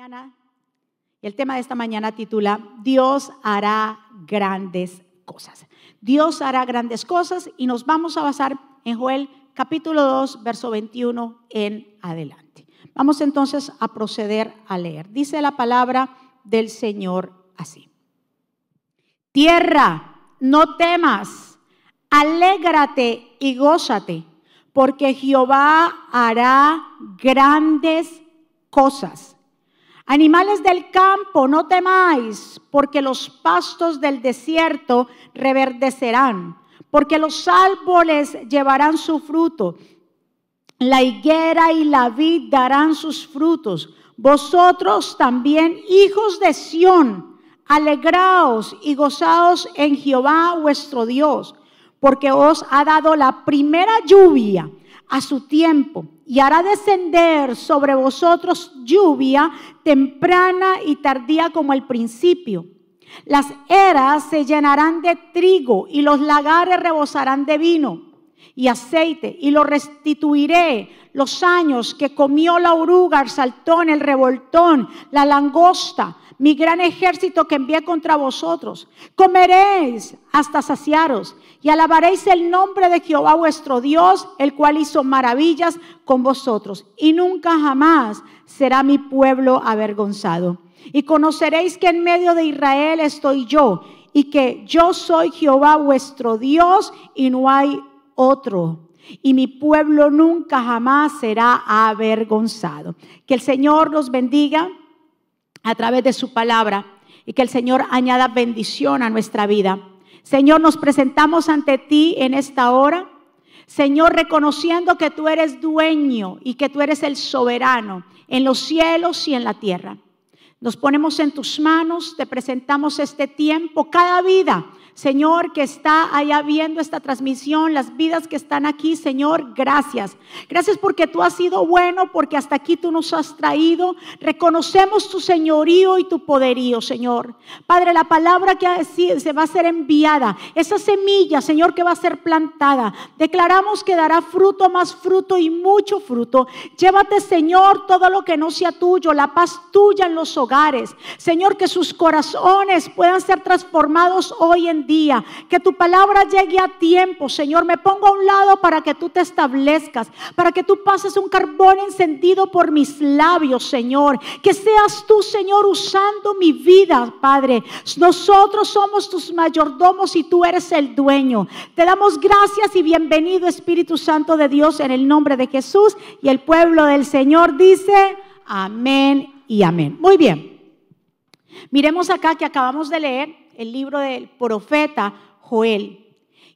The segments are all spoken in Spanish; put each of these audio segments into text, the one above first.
mañana, y el tema de esta mañana titula Dios hará grandes cosas. Dios hará grandes cosas y nos vamos a basar en Joel capítulo 2, verso 21 en adelante. Vamos entonces a proceder a leer. Dice la palabra del Señor así. Tierra, no temas, alégrate y gózate, porque Jehová hará grandes cosas. Animales del campo, no temáis, porque los pastos del desierto reverdecerán, porque los árboles llevarán su fruto, la higuera y la vid darán sus frutos. Vosotros también, hijos de Sión, alegraos y gozaos en Jehová vuestro Dios, porque os ha dado la primera lluvia a su tiempo y hará descender sobre vosotros lluvia temprana y tardía como el principio. Las eras se llenarán de trigo y los lagares rebosarán de vino y aceite y lo restituiré los años que comió la oruga, el saltón, el revoltón, la langosta, mi gran ejército que envié contra vosotros. Comeréis hasta saciaros y alabaréis el nombre de Jehová vuestro Dios, el cual hizo maravillas con vosotros. Y nunca jamás será mi pueblo avergonzado. Y conoceréis que en medio de Israel estoy yo, y que yo soy Jehová vuestro Dios, y no hay otro. Y mi pueblo nunca jamás será avergonzado. Que el Señor los bendiga a través de su palabra y que el Señor añada bendición a nuestra vida. Señor, nos presentamos ante ti en esta hora. Señor, reconociendo que tú eres dueño y que tú eres el soberano en los cielos y en la tierra. Nos ponemos en tus manos, te presentamos este tiempo, cada vida Señor, que está allá viendo esta transmisión, las vidas que están aquí, Señor, gracias. Gracias porque tú has sido bueno, porque hasta aquí tú nos has traído. Reconocemos tu señorío y tu poderío, Señor. Padre, la palabra que se va a ser enviada, esa semilla, Señor, que va a ser plantada, declaramos que dará fruto, más fruto y mucho fruto. Llévate, Señor, todo lo que no sea tuyo, la paz tuya en los hogares. Señor, que sus corazones puedan ser transformados hoy en día. Que tu palabra llegue a tiempo, Señor. Me pongo a un lado para que tú te establezcas, para que tú pases un carbón encendido por mis labios, Señor. Que seas tú, Señor, usando mi vida, Padre. Nosotros somos tus mayordomos y tú eres el dueño. Te damos gracias y bienvenido, Espíritu Santo de Dios, en el nombre de Jesús. Y el pueblo del Señor dice, amén y amén. Muy bien. Miremos acá que acabamos de leer el libro del profeta Joel.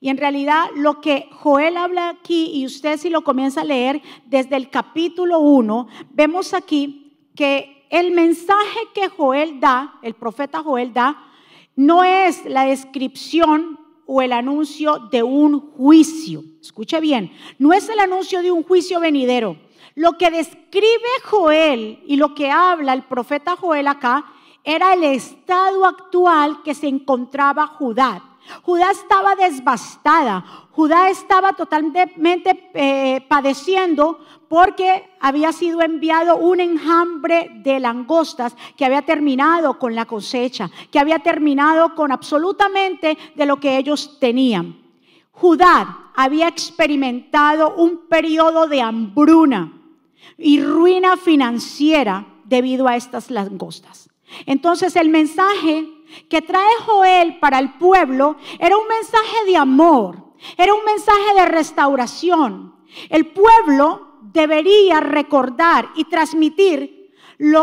Y en realidad lo que Joel habla aquí, y usted si lo comienza a leer desde el capítulo 1, vemos aquí que el mensaje que Joel da, el profeta Joel da, no es la descripción o el anuncio de un juicio. Escuche bien, no es el anuncio de un juicio venidero. Lo que describe Joel y lo que habla el profeta Joel acá era el estado actual que se encontraba Judá. Judá estaba devastada, Judá estaba totalmente eh, padeciendo porque había sido enviado un enjambre de langostas que había terminado con la cosecha, que había terminado con absolutamente de lo que ellos tenían. Judá había experimentado un periodo de hambruna y ruina financiera debido a estas langostas. Entonces el mensaje que trae Joel para el pueblo era un mensaje de amor, era un mensaje de restauración. El pueblo debería recordar y transmitir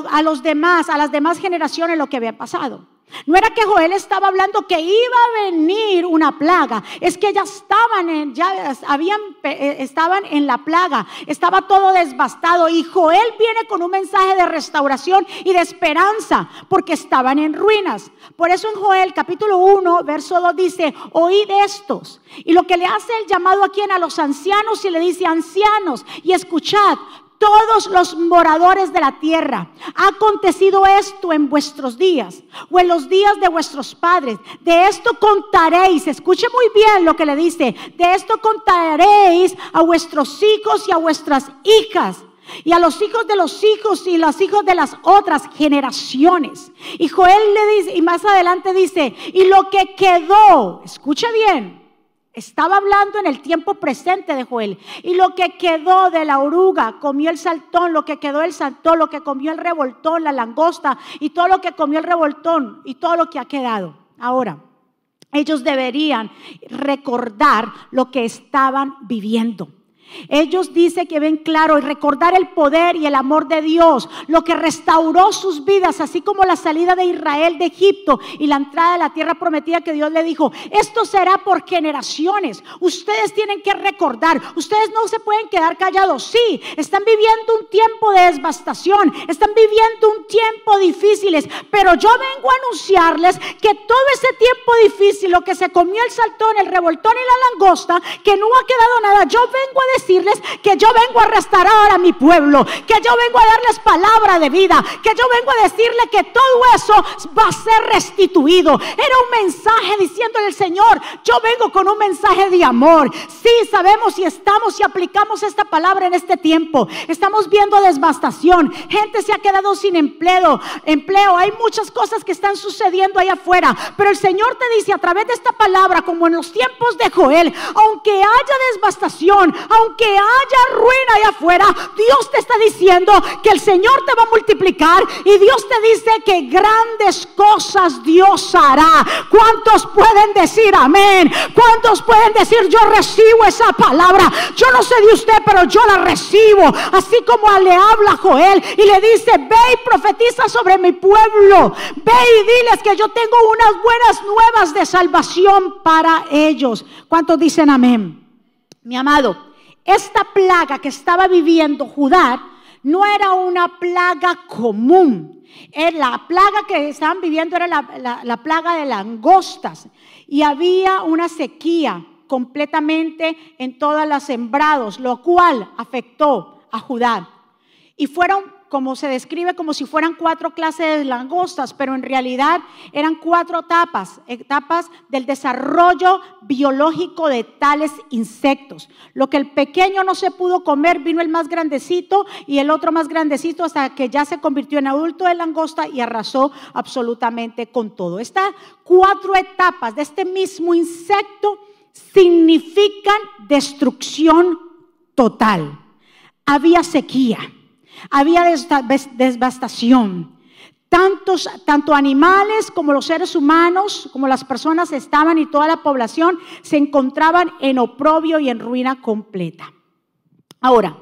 a los demás, a las demás generaciones lo que había pasado. No era que Joel estaba hablando que iba a venir una plaga, es que ya estaban en, ya habían, eh, estaban en la plaga, estaba todo desbastado y Joel viene con un mensaje de restauración y de esperanza porque estaban en ruinas. Por eso en Joel capítulo 1, verso 2 dice, oíd estos. Y lo que le hace el llamado aquí a los ancianos y le dice, ancianos, y escuchad, todos los moradores de la tierra. Ha acontecido esto en vuestros días o en los días de vuestros padres. De esto contaréis, escuche muy bien lo que le dice, de esto contaréis a vuestros hijos y a vuestras hijas. y a los hijos de los hijos y los hijos de las otras generaciones. Y Joel le dice, y más adelante dice, y lo que quedó, escucha bien, estaba hablando en el tiempo presente de Joel. Y lo que quedó de la oruga, comió el saltón, lo que quedó el saltón, lo que comió el revoltón, la langosta y todo lo que comió el revoltón y todo lo que ha quedado. Ahora, ellos deberían recordar lo que estaban viviendo. Ellos dicen que ven claro y recordar el poder y el amor de Dios, lo que restauró sus vidas, así como la salida de Israel de Egipto y la entrada a la tierra prometida que Dios le dijo, esto será por generaciones. Ustedes tienen que recordar, ustedes no se pueden quedar callados. Sí, están viviendo un tiempo de devastación, están viviendo un tiempo difícil, pero yo vengo a anunciarles que todo ese tiempo difícil, lo que se comió el saltón, el revoltón y la langosta, que no ha quedado nada, yo vengo a decir decirles que yo vengo a restaurar a mi pueblo, que yo vengo a darles palabra de vida, que yo vengo a decirle que todo eso va a ser restituido. Era un mensaje diciéndole al Señor, yo vengo con un mensaje de amor. Sí, sabemos y estamos y aplicamos esta palabra en este tiempo. Estamos viendo devastación. Gente se ha quedado sin empleo. Empleo. Hay muchas cosas que están sucediendo ahí afuera. Pero el Señor te dice a través de esta palabra, como en los tiempos de Joel, aunque haya devastación, aunque que haya ruina allá afuera, Dios te está diciendo que el Señor te va a multiplicar y Dios te dice que grandes cosas Dios hará. ¿Cuántos pueden decir amén? ¿Cuántos pueden decir yo recibo esa palabra? Yo no sé de usted, pero yo la recibo. Así como le habla Joel y le dice, ve y profetiza sobre mi pueblo. Ve y diles que yo tengo unas buenas nuevas de salvación para ellos. ¿Cuántos dicen amén? Mi amado, esta plaga que estaba viviendo Judá no era una plaga común. La plaga que estaban viviendo era la, plaga de langostas. Y había una sequía completamente en todos los sembrados, lo cual afectó a Judá. Y fueron como se describe como si fueran cuatro clases de langostas, pero en realidad eran cuatro etapas, etapas del desarrollo biológico de tales insectos. Lo que el pequeño no se pudo comer, vino el más grandecito y el otro más grandecito hasta que ya se convirtió en adulto de langosta y arrasó absolutamente con todo. Estas cuatro etapas de este mismo insecto significan destrucción total. Había sequía había devastación. Tantos, tanto animales como los seres humanos, como las personas estaban y toda la población se encontraban en oprobio y en ruina completa. Ahora,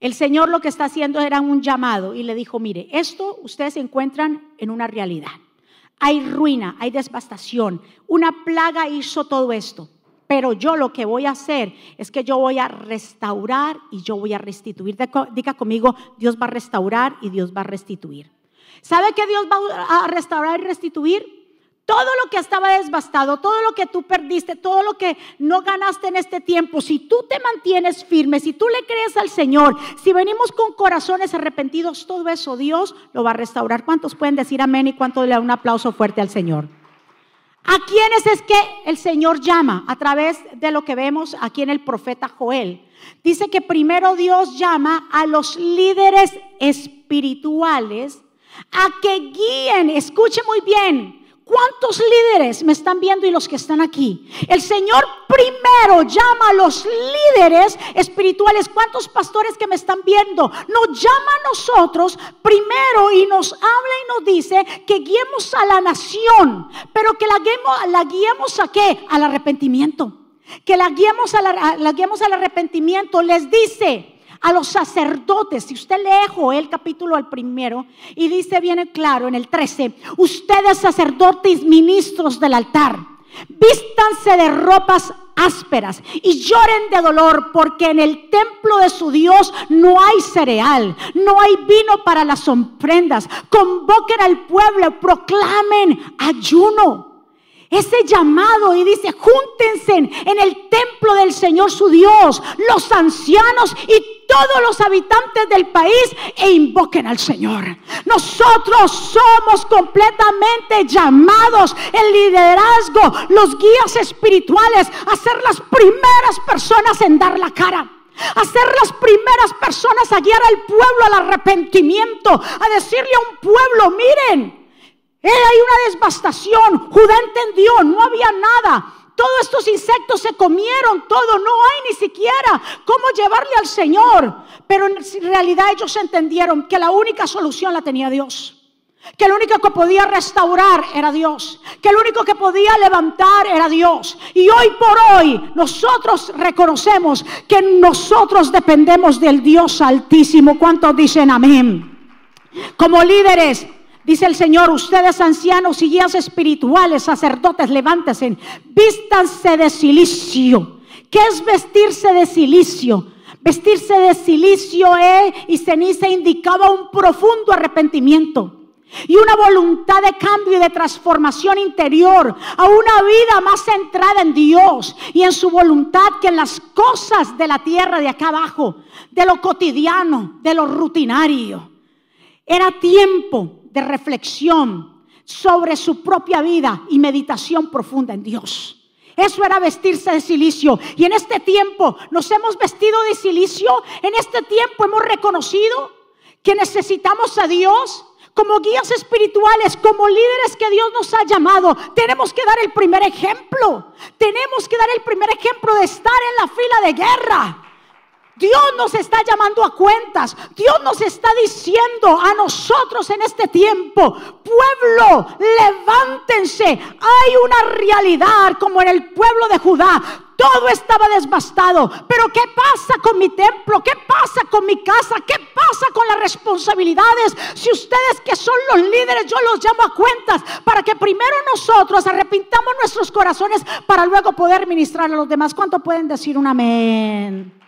el Señor lo que está haciendo era un llamado y le dijo, mire, esto ustedes se encuentran en una realidad. Hay ruina, hay devastación. Una plaga hizo todo esto. Pero yo lo que voy a hacer es que yo voy a restaurar y yo voy a restituir. Diga conmigo, Dios va a restaurar y Dios va a restituir. ¿Sabe que Dios va a restaurar y restituir? Todo lo que estaba desbastado, todo lo que tú perdiste, todo lo que no ganaste en este tiempo, si tú te mantienes firme, si tú le crees al Señor, si venimos con corazones arrepentidos, todo eso Dios lo va a restaurar. ¿Cuántos pueden decir amén y cuánto le da un aplauso fuerte al Señor? ¿A quiénes es que el Señor llama? A través de lo que vemos aquí en el profeta Joel. Dice que primero Dios llama a los líderes espirituales a que guíen, escuche muy bien, ¿Cuántos líderes me están viendo y los que están aquí? El Señor primero llama a los líderes espirituales. ¿Cuántos pastores que me están viendo? Nos llama a nosotros primero y nos habla y nos dice que guiemos a la nación, pero que la guiemos, la guiemos a qué? Al arrepentimiento. Que la guiemos, a la, la guiemos al arrepentimiento. Les dice, a los sacerdotes. Si usted lee Joel capítulo al primero y dice viene claro en el 13, ustedes sacerdotes ministros del altar, vístanse de ropas ásperas y lloren de dolor porque en el templo de su Dios no hay cereal, no hay vino para las ofrendas. Convoquen al pueblo, proclamen ayuno ese llamado y dice, júntense en el templo del Señor su Dios, los ancianos y todos los habitantes del país e invoquen al Señor. Nosotros somos completamente llamados, el liderazgo, los guías espirituales, a ser las primeras personas en dar la cara a ser las primeras personas a guiar al pueblo al arrepentimiento, a decirle a un pueblo, miren, hay una devastación, Judá entendió, no había nada, todos estos insectos se comieron todo, no hay ni siquiera cómo llevarle al Señor. Pero en realidad ellos entendieron que la única solución la tenía Dios. Que el único que podía restaurar era Dios. Que el único que podía levantar era Dios. Y hoy por hoy nosotros reconocemos que nosotros dependemos del Dios altísimo. ¿Cuántos dicen amén? Como líderes, dice el Señor, ustedes ancianos y guías espirituales, sacerdotes, levántense, vístanse de silicio. ¿Qué es vestirse de silicio? Vestirse de silicio eh, y ceniza indicaba un profundo arrepentimiento y una voluntad de cambio y de transformación interior a una vida más centrada en Dios y en su voluntad que en las cosas de la tierra de acá abajo, de lo cotidiano, de lo rutinario. Era tiempo de reflexión sobre su propia vida y meditación profunda en Dios. Eso era vestirse de silicio. Y en este tiempo nos hemos vestido de silicio. En este tiempo hemos reconocido que necesitamos a Dios como guías espirituales, como líderes que Dios nos ha llamado, tenemos que dar el primer ejemplo. Tenemos que dar el primer ejemplo de estar en la fila de guerra. Dios nos está llamando a cuentas. Dios nos está diciendo a nosotros en este tiempo, pueblo, levántense. Hay una realidad como en el pueblo de Judá. Todo estaba desbastado. Pero ¿qué pasa con mi templo? ¿Qué pasa con mi casa? ¿Qué pasa con las responsabilidades? Si ustedes que son los líderes, yo los llamo a cuentas para que primero nosotros arrepintamos nuestros corazones para luego poder ministrar a los demás. ¿Cuánto pueden decir un amén?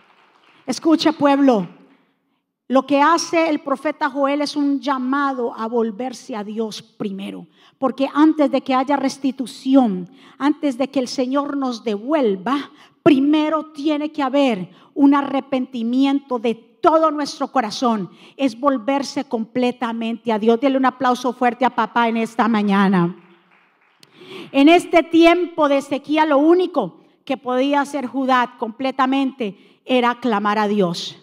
Escucha pueblo, lo que hace el profeta Joel es un llamado a volverse a Dios primero, porque antes de que haya restitución, antes de que el Señor nos devuelva, primero tiene que haber un arrepentimiento de todo nuestro corazón, es volverse completamente a Dios. Dile un aplauso fuerte a papá en esta mañana. En este tiempo de sequía, lo único que podía hacer Judá completamente era clamar a Dios.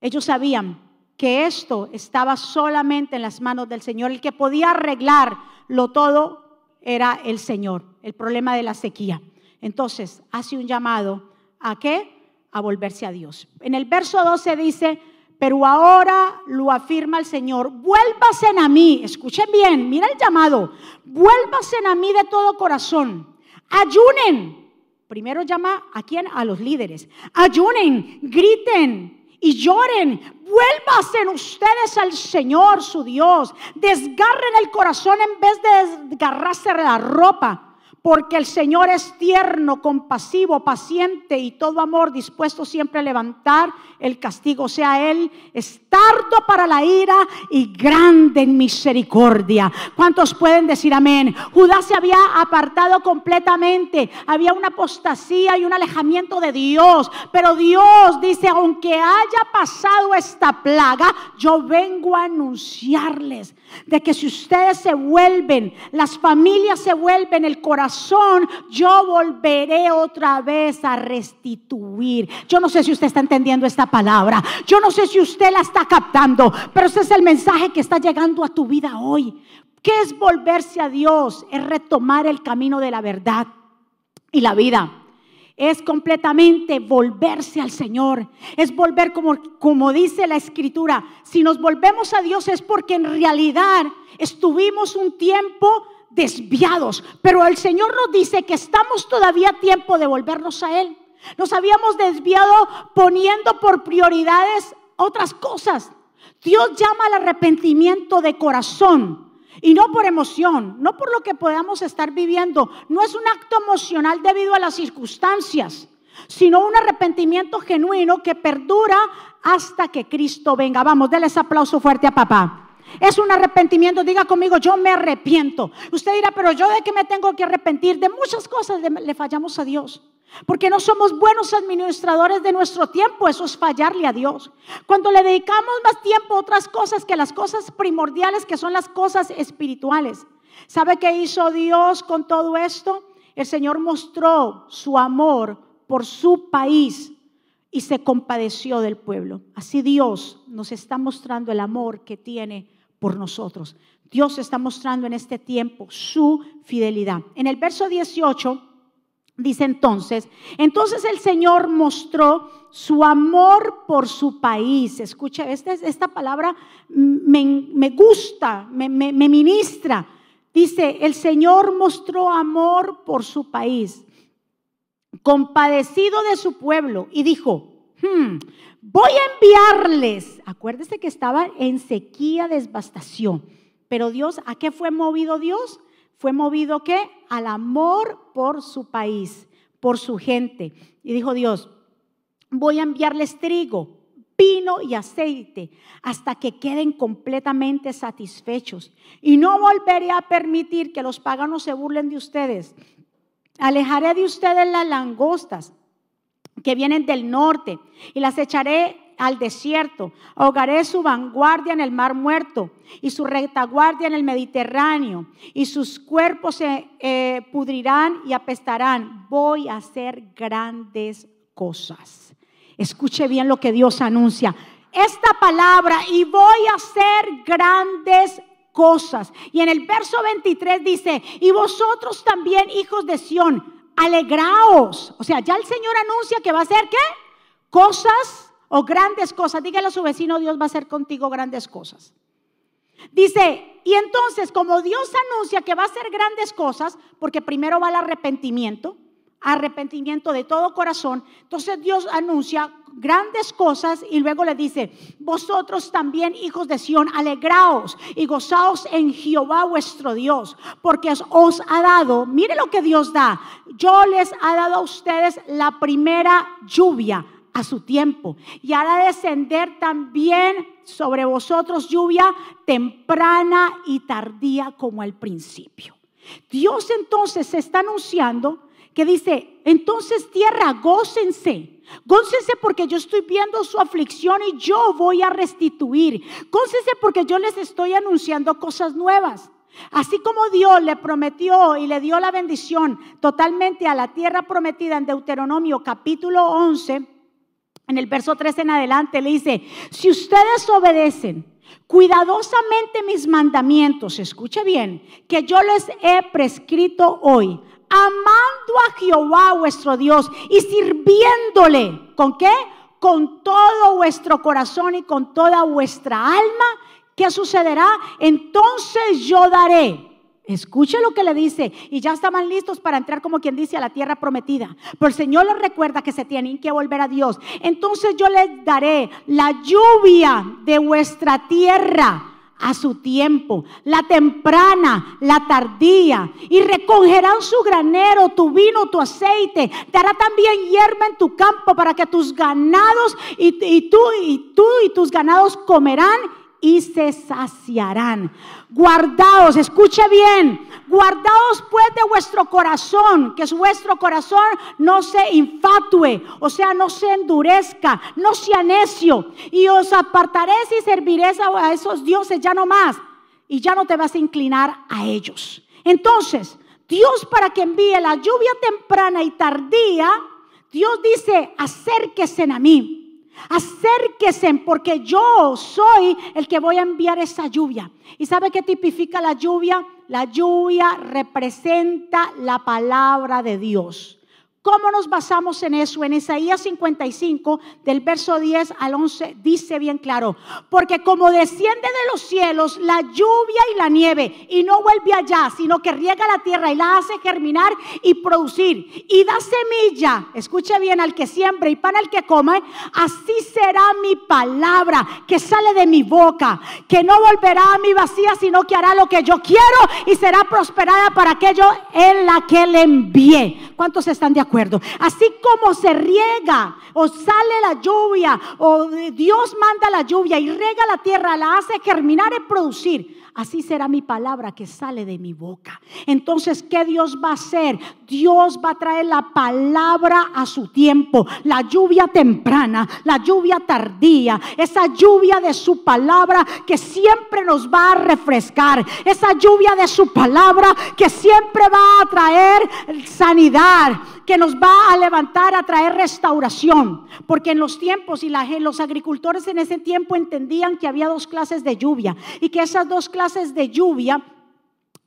Ellos sabían que esto estaba solamente en las manos del Señor. El que podía arreglarlo todo era el Señor, el problema de la sequía. Entonces, hace un llamado a qué? A volverse a Dios. En el verso 12 dice, pero ahora lo afirma el Señor, vuélvase a mí, escuchen bien, mira el llamado, vuélvase a mí de todo corazón, ayunen, Primero llama a quién? A los líderes. Ayunen, griten y lloren. Vuélvasen ustedes al Señor su Dios. Desgarren el corazón en vez de desgarrarse la ropa porque el Señor es tierno, compasivo, paciente y todo amor, dispuesto siempre a levantar el castigo. O sea, Él es tardo para la ira y grande en misericordia. ¿Cuántos pueden decir amén? Judá se había apartado completamente, había una apostasía y un alejamiento de Dios, pero Dios dice, aunque haya pasado esta plaga, yo vengo a anunciarles de que si ustedes se vuelven, las familias se vuelven, el corazón, yo volveré otra vez a restituir. Yo no sé si usted está entendiendo esta palabra, yo no sé si usted la está captando, pero ese es el mensaje que está llegando a tu vida hoy. ¿Qué es volverse a Dios? Es retomar el camino de la verdad y la vida es completamente volverse al Señor. Es volver como, como dice la escritura. Si nos volvemos a Dios es porque en realidad estuvimos un tiempo desviados. Pero el Señor nos dice que estamos todavía a tiempo de volvernos a Él. Nos habíamos desviado poniendo por prioridades otras cosas. Dios llama al arrepentimiento de corazón. Y no por emoción, no por lo que podamos estar viviendo. No es un acto emocional debido a las circunstancias, sino un arrepentimiento genuino que perdura hasta que Cristo venga. Vamos, denle ese aplauso fuerte a papá. Es un arrepentimiento, diga conmigo, yo me arrepiento. Usted dirá, pero yo de qué me tengo que arrepentir? De muchas cosas le fallamos a Dios. Porque no somos buenos administradores de nuestro tiempo, eso es fallarle a Dios. Cuando le dedicamos más tiempo a otras cosas que las cosas primordiales, que son las cosas espirituales. ¿Sabe qué hizo Dios con todo esto? El Señor mostró su amor por su país y se compadeció del pueblo. Así Dios nos está mostrando el amor que tiene por nosotros. Dios está mostrando en este tiempo su fidelidad. En el verso 18 dice entonces, entonces el Señor mostró su amor por su país. Escucha, esta, esta palabra me, gusta, me, me ministra. Dice, el Señor mostró amor por su país compadecido de su pueblo, y dijo, hmm, voy a enviarles, acuérdese que estaba en sequía, devastación, pero Dios, ¿a qué fue movido Dios? Fue movido qué? Al amor por su país, por su gente. Y dijo Dios, voy a enviarles trigo, vino y aceite hasta que queden completamente satisfechos. Y no volveré a permitir que los paganos se burlen de ustedes Alejaré de ustedes las langostas que vienen del norte y las echaré al desierto. Ahogaré su vanguardia en el mar muerto y su retaguardia en el Mediterráneo y sus cuerpos se eh, pudrirán y apestarán. Voy a hacer grandes cosas. Escuche bien lo que Dios anuncia. Esta palabra y voy a hacer grandes cosas. Y en el verso 23 dice, y vosotros también, hijos de Sión, alegraos. O sea, ya el Señor anuncia que va a hacer qué? Cosas o grandes cosas. Dígale a su vecino, Dios va a hacer contigo grandes cosas. Dice, y entonces como Dios anuncia que va a hacer grandes cosas, porque primero va el arrepentimiento, arrepentimiento de todo corazón, entonces Dios anuncia grandes cosas y luego le dice, vosotros también hijos de Sión, alegraos y gozaos en Jehová vuestro Dios, porque os ha dado, mire lo que Dios da, yo les ha dado a ustedes la primera lluvia a su tiempo y hará descender también sobre vosotros lluvia temprana y tardía como al principio. Dios entonces se está anunciando que dice, entonces tierra, gócense. Gócense porque yo estoy viendo su aflicción y yo voy a restituir. Gócense porque yo les estoy anunciando cosas nuevas. Así como Dios le prometió y le dio la bendición totalmente a la tierra prometida en Deuteronomio capítulo 11, en el verso 3 en adelante, le dice, si ustedes obedecen cuidadosamente mis mandamientos, escuche bien, que yo les he prescrito hoy, amando a Jehová vuestro Dios y sirviéndole. ¿Con qué? Con todo vuestro corazón y con toda vuestra alma. ¿Qué sucederá? Entonces yo daré. Escuche lo que le dice. Y ya estaban listos para entrar, como quien dice, a la tierra prometida. Pero el Señor les recuerda que se tienen que volver a Dios. Entonces yo les daré la lluvia de vuestra tierra a su tiempo, la temprana, la tardía, y recogerán su granero, tu vino, tu aceite, dará también hierba en tu campo para que tus ganados y, y tú y tú y tus ganados comerán y se saciarán. Guardaos, escuche bien, guardaos pues de vuestro corazón, que vuestro corazón no se infatue, o sea, no se endurezca, no sea necio, y os apartaréis y serviréis a esos dioses ya no más, y ya no te vas a inclinar a ellos. Entonces, Dios para que envíe la lluvia temprana y tardía, Dios dice, acérquese a mí. Acérquese porque yo soy el que voy a enviar esa lluvia. ¿Y sabe qué tipifica la lluvia? La lluvia representa la palabra de Dios. ¿Cómo nos basamos en eso? En Isaías 55, del verso 10 al 11, dice bien claro, porque como desciende de los cielos la lluvia y la nieve, y no vuelve allá, sino que riega la tierra y la hace germinar y producir, y da semilla, escuche bien, al que siembra y pan al que come, así será mi palabra que sale de mi boca, que no volverá a mi vacía, sino que hará lo que yo quiero y será prosperada para aquello en la que le envié. ¿Cuántos están de acuerdo? Así como se riega o sale la lluvia o Dios manda la lluvia y rega la tierra, la hace germinar y producir. Así será mi palabra que sale de mi boca. Entonces, ¿qué Dios va a hacer? Dios va a traer la palabra a su tiempo, la lluvia temprana, la lluvia tardía, esa lluvia de su palabra que siempre nos va a refrescar, esa lluvia de su palabra que siempre va a traer sanidad, que nos va a levantar a traer restauración, porque en los tiempos y los agricultores en ese tiempo entendían que había dos clases de lluvia. Y que esas dos clases de lluvia,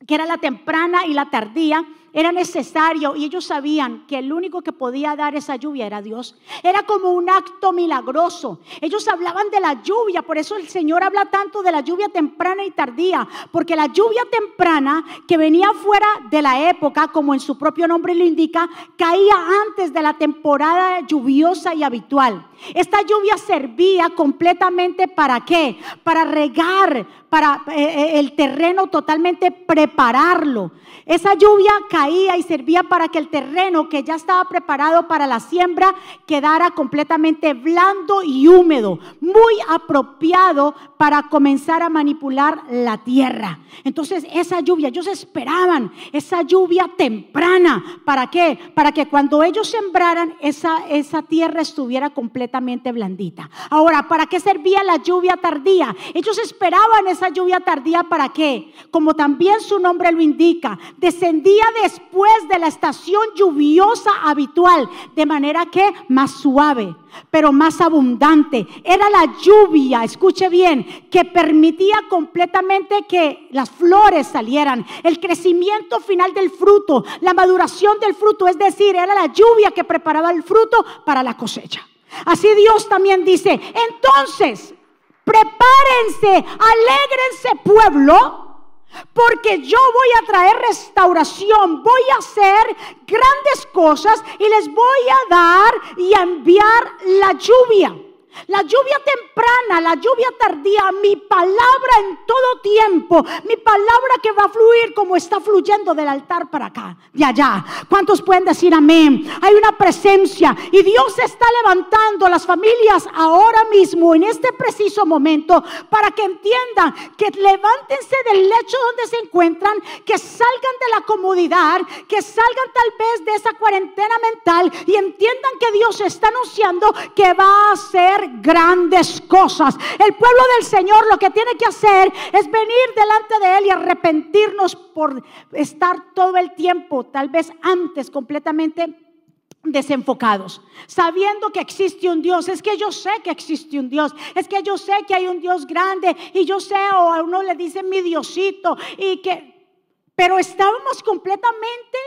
que era la temprana y la tardía, era necesario y ellos sabían que el único que podía dar esa lluvia era Dios. Era como un acto milagroso. Ellos hablaban de la lluvia, por eso el Señor habla tanto de la lluvia temprana y tardía, porque la lluvia temprana que venía fuera de la época, como en su propio nombre lo indica, caía antes de la temporada lluviosa y habitual. Esta lluvia servía completamente para qué? Para regar, para eh, eh, el terreno totalmente prepararlo. Esa lluvia caía y servía para que el terreno que ya estaba preparado para la siembra quedara completamente blando y húmedo, muy apropiado para comenzar a manipular la tierra. Entonces esa lluvia, ellos esperaban esa lluvia temprana. ¿Para qué? Para que cuando ellos sembraran esa, esa tierra estuviera completamente blandita. Ahora, ¿para qué servía la lluvia tardía? Ellos esperaban esa lluvia tardía para qué? Como también su nombre lo indica, descendía después de la estación lluviosa habitual, de manera que más suave, pero más abundante. Era la lluvia, escuche bien, que permitía completamente que las flores salieran, el crecimiento final del fruto, la maduración del fruto, es decir, era la lluvia que preparaba el fruto para la cosecha. Así Dios también dice, entonces, prepárense, alégrense pueblo, porque yo voy a traer restauración, voy a hacer grandes cosas y les voy a dar y a enviar la lluvia. La lluvia temprana, la lluvia tardía, mi palabra en todo tiempo, mi palabra que va a fluir como está fluyendo del altar para acá, de allá. ¿Cuántos pueden decir amén? Hay una presencia y Dios está levantando las familias ahora mismo, en este preciso momento, para que entiendan que levántense del lecho donde se encuentran, que salgan de la comodidad, que salgan tal vez de esa cuarentena mental y entiendan que Dios está anunciando que va a ser grandes cosas. El pueblo del Señor lo que tiene que hacer es venir delante de Él y arrepentirnos por estar todo el tiempo, tal vez antes completamente desenfocados, sabiendo que existe un Dios. Es que yo sé que existe un Dios, es que yo sé que hay un Dios grande y yo sé, o a uno le dice mi Diosito, y que, pero estábamos completamente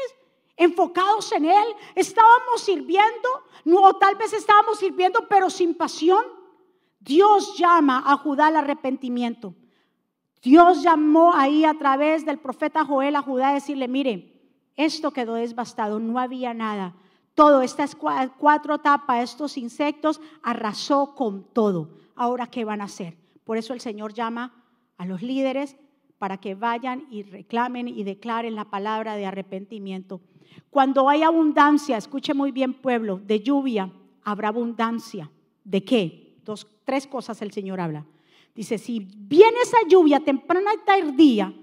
enfocados en Él, estábamos sirviendo, no, tal vez estábamos sirviendo, pero sin pasión. Dios llama a Judá al arrepentimiento. Dios llamó ahí a través del profeta Joel a Judá a decirle, mire, esto quedó desbastado, no había nada. Todo, estas cuatro tapas, estos insectos, arrasó con todo. Ahora, ¿qué van a hacer? Por eso el Señor llama a los líderes para que vayan y reclamen y declaren la palabra de arrepentimiento. Cuando hay abundancia, escuche muy bien pueblo, de lluvia, habrá abundancia. ¿De qué? Dos, tres cosas el Señor habla. Dice, si viene esa lluvia temprana y tardía,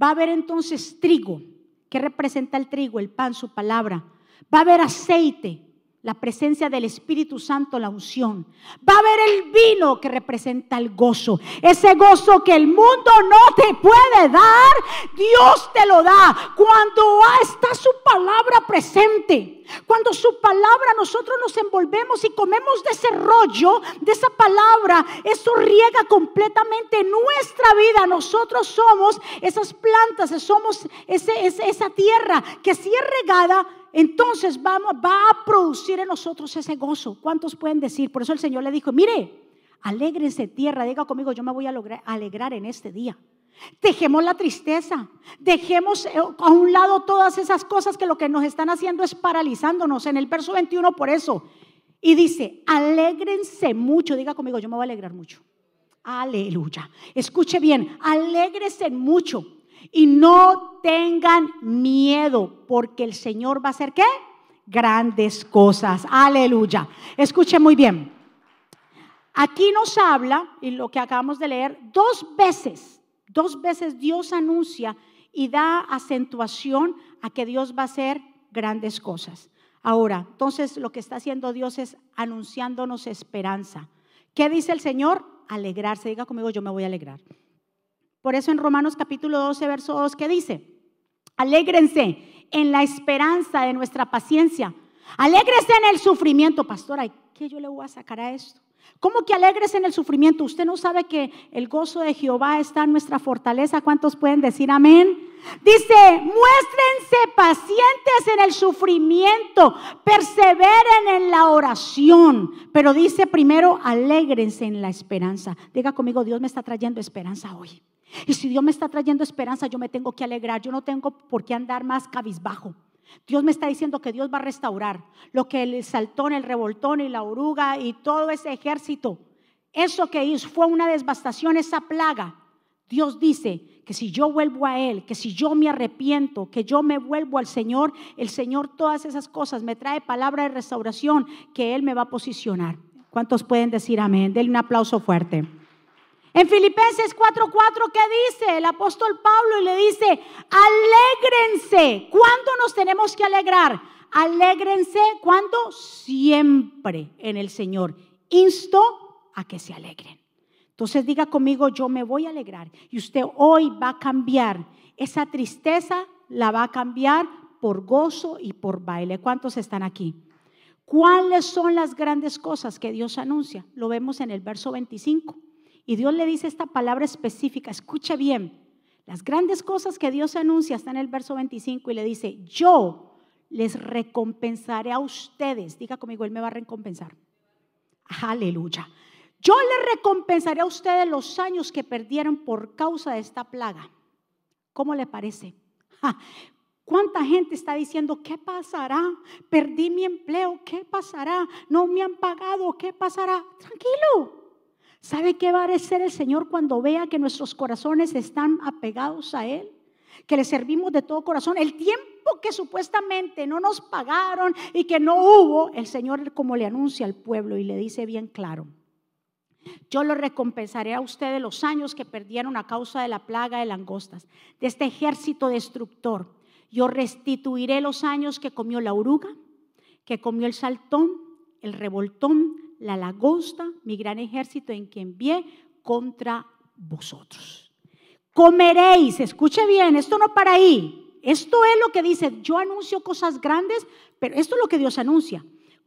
va a haber entonces trigo. ¿Qué representa el trigo? El pan, su palabra. Va a haber aceite la presencia del Espíritu Santo, la unción. Va a haber el vino que representa el gozo. Ese gozo que el mundo no te puede dar, Dios te lo da cuando está su palabra presente. Cuando su palabra nosotros nos envolvemos y comemos de ese rollo, de esa palabra, eso riega completamente nuestra vida. Nosotros somos esas plantas, somos esa tierra que si es regada, entonces vamos, va a producir en nosotros ese gozo. ¿Cuántos pueden decir? Por eso el Señor le dijo, mire, alégrense tierra, diga conmigo, yo me voy a lograr, alegrar en este día. Dejemos la tristeza, dejemos eh, a un lado todas esas cosas que lo que nos están haciendo es paralizándonos. En el verso 21 por eso. Y dice, alégrense mucho, diga conmigo, yo me voy a alegrar mucho. Aleluya. Escuche bien, alégrese mucho y no tengan miedo, porque el Señor va a hacer qué? Grandes cosas. Aleluya. Escuche muy bien. Aquí nos habla, y lo que acabamos de leer, dos veces, dos veces Dios anuncia y da acentuación a que Dios va a hacer grandes cosas. Ahora, entonces lo que está haciendo Dios es anunciándonos esperanza. ¿Qué dice el Señor? Alegrarse. Diga conmigo, yo me voy a alegrar. Por eso en Romanos capítulo 12, verso 2, ¿qué dice? Alégrense en la esperanza de nuestra paciencia, Alégrese en el sufrimiento, pastora. ¿Qué yo le voy a sacar a esto? ¿Cómo que alegres en el sufrimiento? Usted no sabe que el gozo de Jehová está en nuestra fortaleza. ¿Cuántos pueden decir amén? Dice, muéstrense pacientes en el sufrimiento, perseveren en la oración, pero dice primero, alégrense en la esperanza. Diga conmigo, Dios me está trayendo esperanza hoy. Y si Dios me está trayendo esperanza, yo me tengo que alegrar, yo no tengo por qué andar más cabizbajo. Dios me está diciendo que Dios va a restaurar lo que el saltón, el revoltón y la oruga y todo ese ejército, eso que hizo fue una devastación, esa plaga. Dios dice que si yo vuelvo a Él, que si yo me arrepiento, que yo me vuelvo al Señor, el Señor todas esas cosas me trae palabra de restauración que Él me va a posicionar. ¿Cuántos pueden decir amén? Denle un aplauso fuerte. En Filipenses 4:4, ¿qué dice el apóstol Pablo? Y le dice, alégrense. ¿Cuándo nos tenemos que alegrar? Alégrense cuando siempre en el Señor. Insto a que se alegren. Entonces diga conmigo, yo me voy a alegrar. Y usted hoy va a cambiar esa tristeza, la va a cambiar por gozo y por baile. ¿Cuántos están aquí? ¿Cuáles son las grandes cosas que Dios anuncia? Lo vemos en el verso 25. Y Dios le dice esta palabra específica, escuche bien, las grandes cosas que Dios anuncia están en el verso 25 y le dice, yo les recompensaré a ustedes. Diga conmigo, Él me va a recompensar. Aleluya. Yo les recompensaré a ustedes los años que perdieron por causa de esta plaga. ¿Cómo le parece? ¿Cuánta gente está diciendo, ¿qué pasará? Perdí mi empleo, ¿qué pasará? No me han pagado, ¿qué pasará? Tranquilo, ¿Sabe qué va a hacer el Señor cuando vea que nuestros corazones están apegados a Él? Que le servimos de todo corazón. El tiempo que supuestamente no nos pagaron y que no hubo, el Señor como le anuncia al pueblo y le dice bien claro. Yo lo recompensaré a ustedes los años que perdieron a causa de la plaga de langostas, de este ejército destructor. Yo restituiré los años que comió la oruga, que comió el saltón, el revoltón, la lagosta, mi gran ejército en que envié contra vosotros. Comeréis, escuche bien, esto no para ahí. Esto es lo que dice, yo anuncio cosas grandes, pero esto es lo que Dios anuncia.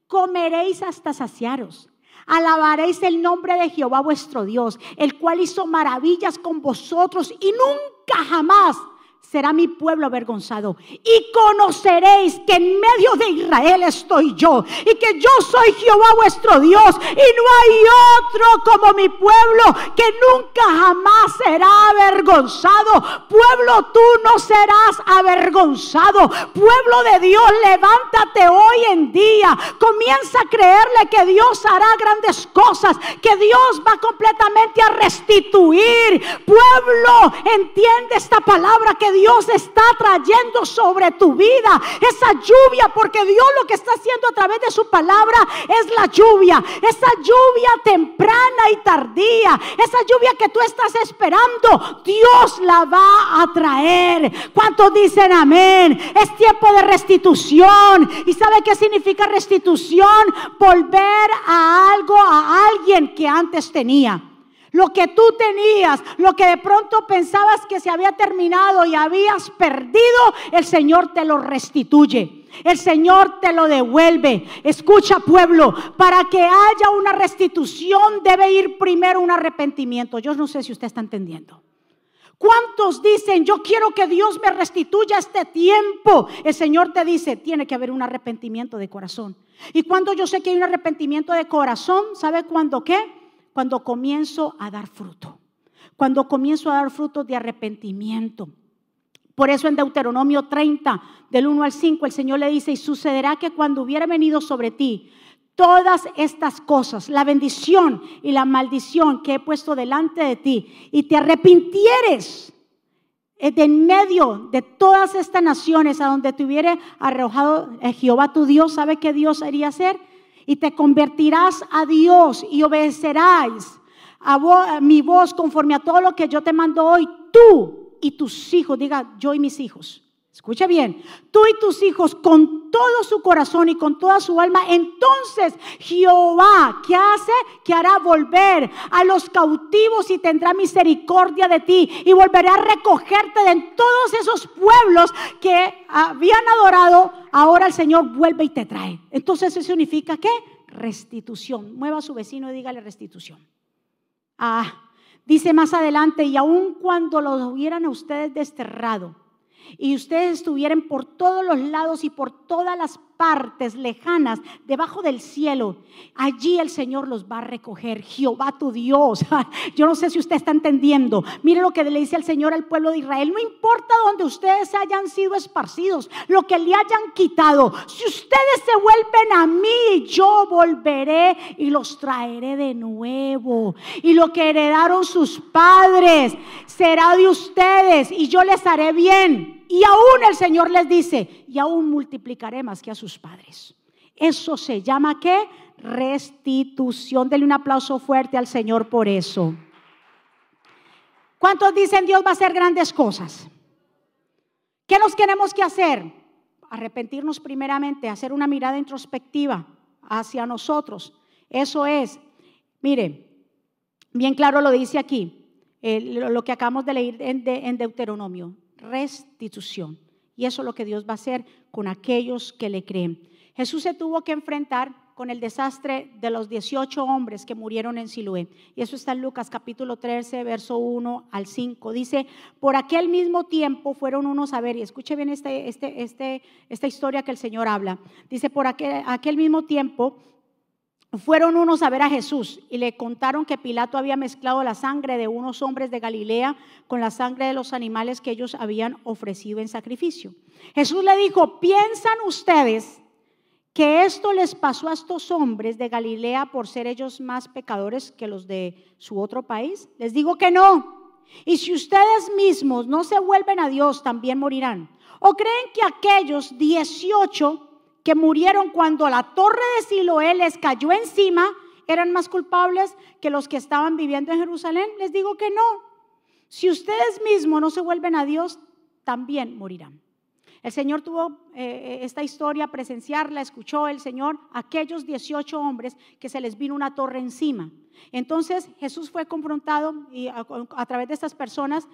Comeréis hasta saciaros. Alabaréis el nombre de Jehová vuestro Dios, el cual hizo maravillas con vosotros y nunca jamás será mi pueblo avergonzado. Y conoceréis que en medio de Israel estoy yo y que yo soy Jehová vuestro Dios y no hay otro como mi pueblo que nunca jamás será avergonzado. Pueblo, tú no serás avergonzado. Pueblo de Dios, levántate hoy en día. Comienza a creerle que Dios hará grandes cosas, que Dios va completamente a restituir. Pueblo, entiende esta palabra que Dios está trayendo sobre tu vida. Esa lluvia, porque Dios lo que está haciendo a través de su palabra es la lluvia. Esa lluvia temprana y tardía. Esa lluvia que tú estás esperando, Dios la va a traer. ¿Cuántos dicen amén? Es tiempo de restitución. ¿Y sabe qué significa restitución? Volver a algo, a alguien que antes tenía. Lo que tú tenías, lo que de pronto pensabas que se había terminado y habías perdido, el Señor te lo restituye. El Señor te lo devuelve. Escucha pueblo, para que haya una restitución debe ir primero un arrepentimiento. Yo no sé si usted está entendiendo. ¿Cuántos dicen, yo quiero que Dios me restituya este tiempo? El Señor te dice, tiene que haber un arrepentimiento de corazón. Y cuando yo sé que hay un arrepentimiento de corazón, ¿sabe cuándo qué? Cuando comienzo a dar fruto, cuando comienzo a dar fruto de arrepentimiento. Por eso en Deuteronomio 30, del 1 al 5, el Señor le dice, y sucederá que cuando hubiera venido sobre ti todas estas cosas, la bendición y la maldición que he puesto delante de ti, y te arrepintieres de en medio de todas estas naciones a donde te hubiera arrojado eh, Jehová tu Dios, ¿sabe qué Dios haría hacer? Y te convertirás a Dios y obedecerás a, mi voz conforme a todo lo que yo te mando hoy, tú y tus hijos, diga yo y mis hijos. Escucha bien, tú y tus hijos con todo su corazón y con toda su alma, entonces Jehová, ¿qué hace? Que hará volver a los cautivos y tendrá misericordia de ti y volverá a recogerte de todos esos pueblos que habían adorado, ahora el Señor vuelve y te trae. Entonces eso significa qué? Restitución. Mueva a su vecino y dígale restitución. Ah, dice más adelante, y aun cuando los hubieran a ustedes desterrado, y ustedes estuvieran por todos los lados y por todas las partes lejanas, debajo del cielo, allí el Señor los va a recoger. Jehová tu Dios. Yo no sé si usted está entendiendo. Mire lo que le dice el Señor al pueblo de Israel. No importa donde ustedes hayan sido esparcidos, lo que le hayan quitado. Si ustedes se vuelven a mí, yo volveré y los traeré de nuevo. Y lo que heredaron sus padres será de ustedes y yo les haré bien. Y aún el Señor les dice, y aún multiplicaré más que a sus padres. Eso se llama qué? Restitución. Denle un aplauso fuerte al Señor por eso. ¿Cuántos dicen Dios va a hacer grandes cosas? ¿Qué nos tenemos que hacer? Arrepentirnos primeramente, hacer una mirada introspectiva hacia nosotros. Eso es, mire, bien claro lo dice aquí, eh, lo que acabamos de leer en Deuteronomio restitución. Y eso es lo que Dios va a hacer con aquellos que le creen. Jesús se tuvo que enfrentar con el desastre de los 18 hombres que murieron en Siloé. Y eso está en Lucas capítulo 13, verso 1 al 5. Dice, por aquel mismo tiempo fueron unos a ver, y escuche bien este, este, este, esta historia que el Señor habla. Dice, por aquel, aquel mismo tiempo fueron unos a ver a Jesús y le contaron que Pilato había mezclado la sangre de unos hombres de Galilea con la sangre de los animales que ellos habían ofrecido en sacrificio. Jesús le dijo, ¿piensan ustedes que esto les pasó a estos hombres de Galilea por ser ellos más pecadores que los de su otro país? Les digo que no. Y si ustedes mismos no se vuelven a Dios, también morirán. ¿O creen que aquellos 18 que murieron cuando la torre de Siloé les cayó encima eran más culpables que los que estaban viviendo en Jerusalén? Les digo que no. Si ustedes mismos no se vuelven a Dios, también morirán. El Señor tuvo eh, esta historia, presenciarla, escuchó el Señor aquellos 18 hombres que se les vino una torre encima. Entonces Jesús fue confrontado a, través de estas personas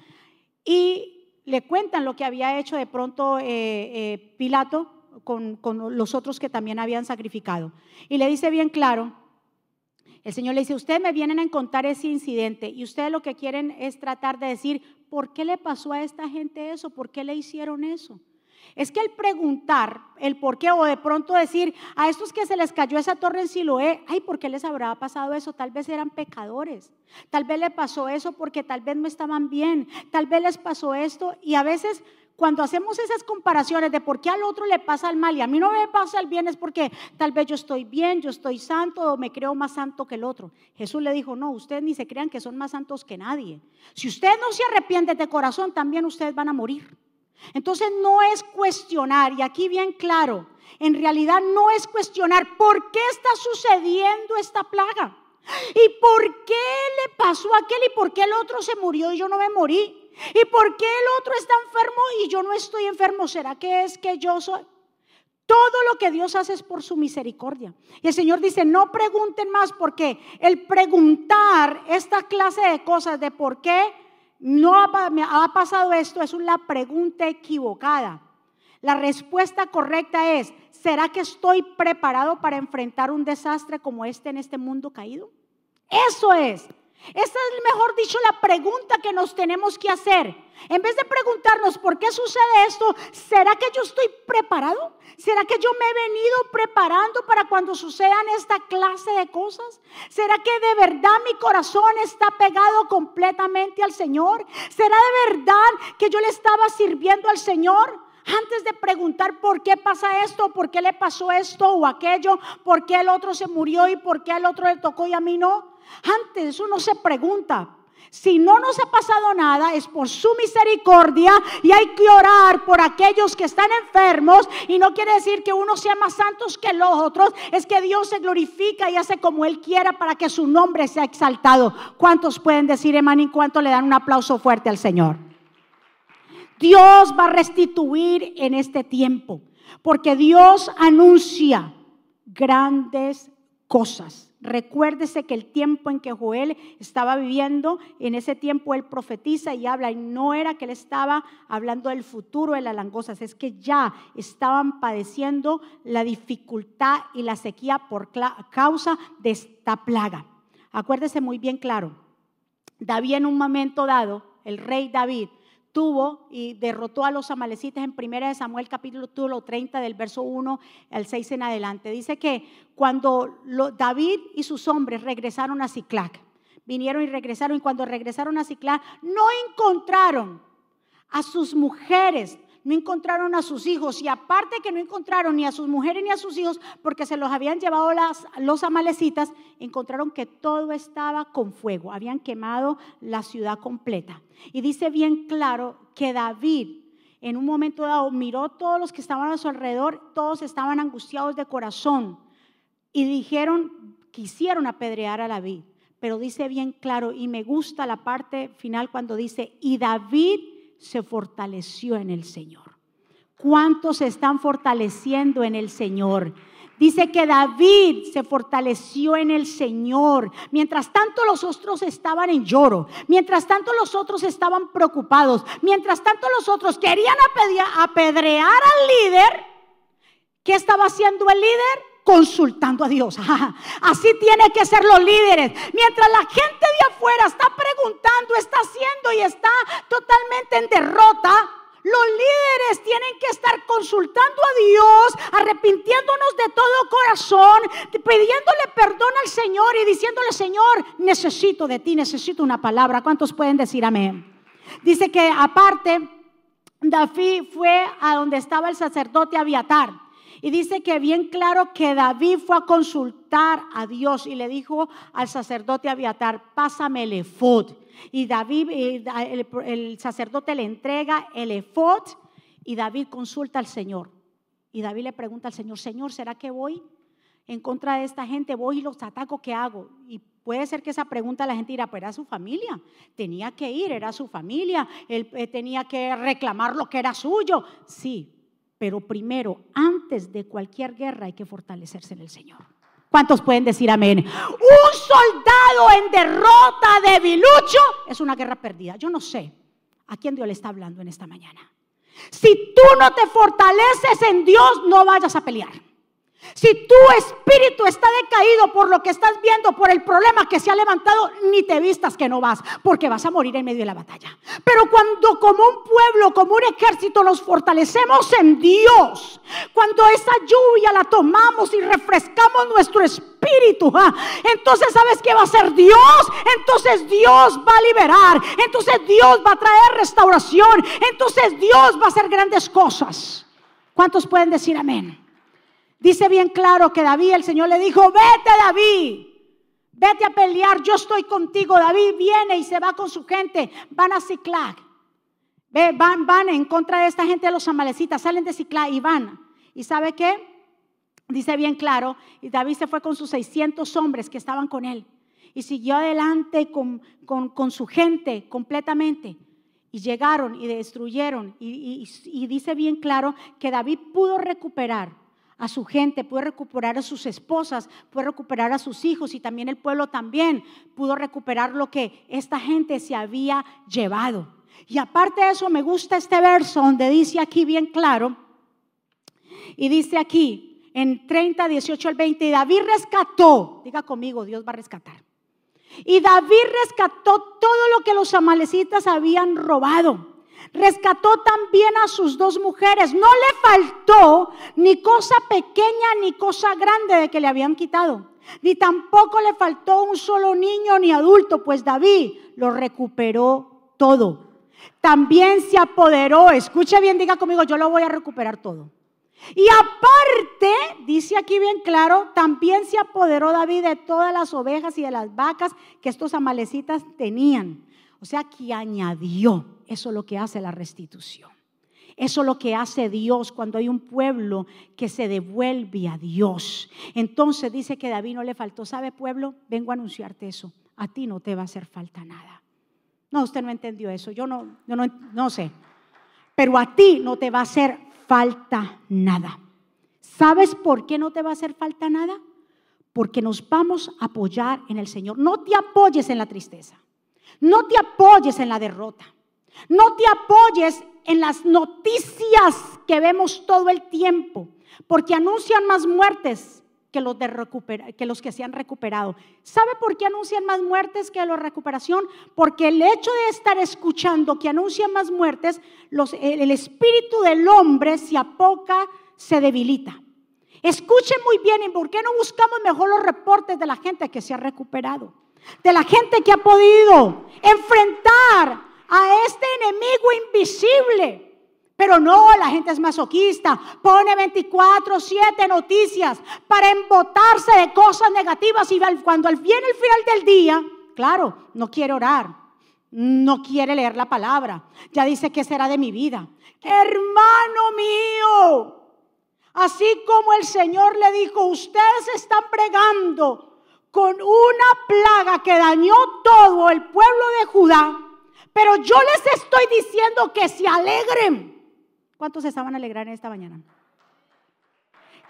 y le cuentan lo que había hecho de pronto eh, eh, Pilato con, los otros que también habían sacrificado. Y le dice bien claro, el Señor le dice, ustedes me vienen a contar ese incidente y ustedes lo que quieren es tratar de decir, ¿por qué le pasó a esta gente eso? ¿Por qué le hicieron eso? Es que el preguntar el por qué o de pronto decir a estos que se les cayó esa torre en Siloé, ay, ¿por qué les habrá pasado eso? Tal vez eran pecadores. Tal vez le pasó eso porque tal vez no estaban bien. Tal vez les pasó esto y a veces cuando hacemos esas comparaciones de por qué al otro le pasa el mal y a mí no me pasa el bien es porque tal vez yo estoy bien, yo estoy santo o me creo más santo que el otro. Jesús le dijo, no, ustedes ni se crean que son más santos que nadie. Si ustedes no se arrepienten de corazón, también ustedes van a morir. Entonces no es cuestionar, y aquí bien claro, en realidad no es cuestionar por qué está sucediendo esta plaga. ¿Y por qué le pasó a aquel y por qué el otro se murió y yo no me morí? ¿Y por qué el otro está enfermo y yo no estoy enfermo? ¿Será que es que yo soy? Todo lo que Dios hace es por su misericordia. Y el Señor dice, no pregunten más porque el preguntar esta clase de cosas de por qué no ha, ha pasado esto es una pregunta equivocada. La respuesta correcta es, ¿será que estoy preparado para enfrentar un desastre como este en este mundo caído? Eso es. Esa es, mejor dicho, la pregunta que nos tenemos que hacer. En vez de preguntarnos por qué sucede esto, ¿será que yo estoy preparado? ¿Será que yo me he venido preparando para cuando sucedan esta clase de cosas? ¿Será que de verdad mi corazón está pegado completamente al Señor? ¿Será de verdad que yo le estaba sirviendo al Señor? Antes de preguntar por qué pasa esto, por qué le pasó esto o aquello, por qué el otro se murió y por qué al otro le tocó y a mí no. Antes uno se pregunta, si no nos ha pasado nada es por su misericordia y hay que orar por aquellos que están enfermos y no quiere decir que uno sea más santos que los otros, es que Dios se glorifica y hace como Él quiera para que su nombre sea exaltado. ¿Cuántos pueden decir, hermano, y cuánto le dan un aplauso fuerte al Señor? Dios va a restituir en este tiempo, porque Dios anuncia grandes cosas. Recuérdese que el tiempo en que Joel estaba viviendo, en ese tiempo él profetiza y habla, y no era que él estaba hablando del futuro de las langostas, es que ya estaban padeciendo la dificultad y la sequía por causa de esta plaga. Acuérdese muy bien claro, David en un momento dado, el rey David, tuvo y derrotó a los amalecitas en 1 Samuel capítulo 30 del verso 1 al 6 en adelante. Dice que cuando David y sus hombres regresaron a Ciclac, vinieron y regresaron y cuando regresaron a Ciclac no encontraron a sus mujeres, no encontraron a sus hijos y aparte que no encontraron ni a sus mujeres ni a sus hijos porque se los habían llevado las, los amalecitas, encontraron que todo estaba con fuego, habían quemado la ciudad completa. Y dice bien claro que David en un momento dado miró todos los que estaban a su alrededor, todos estaban angustiados de corazón y dijeron, quisieron apedrear a David. Pero dice bien claro, y me gusta la parte final cuando dice, y David se fortaleció en el Señor. ¿Cuántos se están fortaleciendo en el Señor? Dice que David se fortaleció en el Señor. Mientras tanto los otros estaban en lloro. Mientras tanto los otros estaban preocupados. Mientras tanto los otros querían apedrear al líder. ¿Qué estaba haciendo el líder? Consultando a Dios. Así tiene que ser los líderes. Mientras la gente de afuera está preguntando, está haciendo y está totalmente en derrota, los líderes tienen que estar consultando a Dios, arrepintiéndonos de todo corazón, pidiéndole perdón al Señor y diciéndole, Señor, necesito de ti, necesito una palabra. ¿Cuántos pueden decir amén? Dice que aparte, David fue a donde estaba el sacerdote Abiatar. Y dice que bien claro que David fue a consultar a Dios y le dijo al sacerdote Abiatar, pásame el efod. Y David, eh, el, sacerdote le entrega el efod y David consulta al Señor. Y David le pregunta al Señor, Señor, ¿será que voy en contra de esta gente? ¿Voy y los ataco? ¿Qué hago? Y puede ser que esa pregunta la gente dirá, pero era su familia, tenía que ir, era su familia, él eh, tenía que reclamar lo que era suyo. Sí, pero primero, antes de cualquier guerra, hay que fortalecerse en el Señor. ¿Cuántos pueden decir amén? Un soldado en derrota de Bilucho es una guerra perdida. Yo no sé a quién Dios le está hablando en esta mañana. Si tú no te fortaleces en Dios, no vayas a pelear. Si tu espíritu está decaído por lo que estás viendo, por el problema que se ha levantado, ni te vistas que no vas, porque vas a morir en medio de la batalla. Pero cuando como un pueblo, como un ejército nos fortalecemos en Dios, cuando esa lluvia la tomamos y refrescamos nuestro espíritu, ¿ah? entonces sabes que va a ser Dios, entonces Dios va a liberar, entonces Dios va a traer restauración, entonces Dios va a hacer grandes cosas. ¿Cuántos pueden decir amén? Dice bien claro que David, el Señor le dijo, vete David, vete a pelear, yo estoy contigo. David viene y se va con su gente, van a Ciclac. Van, van en contra de esta gente de los amalecitas, salen de Ciclac y van. ¿Y sabe qué? Dice bien claro, y David se fue con sus 600 hombres que estaban con él y siguió adelante con, con, su gente completamente. Y llegaron y destruyeron. y dice bien claro que David pudo recuperar a su gente, pudo recuperar a sus esposas, pudo recuperar a sus hijos y también el pueblo también pudo recuperar lo que esta gente se había llevado. Y aparte de eso, me gusta este verso donde dice aquí bien claro, y dice aquí en 30, 18 al 20, y David rescató, diga conmigo, Dios va a rescatar. Y David rescató todo lo que los amalecitas habían robado rescató también a sus dos mujeres. No le faltó ni cosa pequeña ni cosa grande de que le habían quitado. Ni tampoco le faltó un solo niño ni adulto, pues David lo recuperó todo. También se apoderó, escuche bien, diga conmigo, yo lo voy a recuperar todo. Y aparte, dice aquí bien claro, también se apoderó David de todas las ovejas y de las vacas que estos amalecitas tenían. O sea, que añadió. Eso es lo que hace la restitución. Eso es lo que hace Dios cuando hay un pueblo que se devuelve a Dios. Entonces dice que David no le faltó, ¿sabe pueblo? Vengo a anunciarte eso. A ti no te va a hacer falta nada. No, usted no entendió eso. Yo no, no, no sé. pero a ti no te va a hacer falta nada. ¿Sabes por qué no te va a hacer falta nada? Porque nos vamos a apoyar en el Señor. No te apoyes en la tristeza. No te apoyes en la derrota. No te apoyes en las noticias que vemos todo el tiempo, porque anuncian más muertes que los, que se han recuperado. ¿Sabe por qué anuncian más muertes que la recuperación? Porque el hecho de estar escuchando que anuncian más muertes, el espíritu del hombre se apoca, se debilita. Escuchen muy bien, ¿y por qué no buscamos mejor los reportes de la gente que se ha recuperado? De la gente que ha podido enfrentar a este enemigo invisible. Pero no, la gente es masoquista. Pone 24, 7 noticias para embotarse de cosas negativas y cuando viene el final del día, claro, no quiere orar, no quiere leer la palabra. Ya dice que será de mi vida. Hermano mío, así como el Señor le dijo, ustedes están pregando con una plaga que dañó todo el pueblo de Judá pero yo les estoy diciendo que se alegren. ¿Cuántos se estaban a alegrar en esta mañana?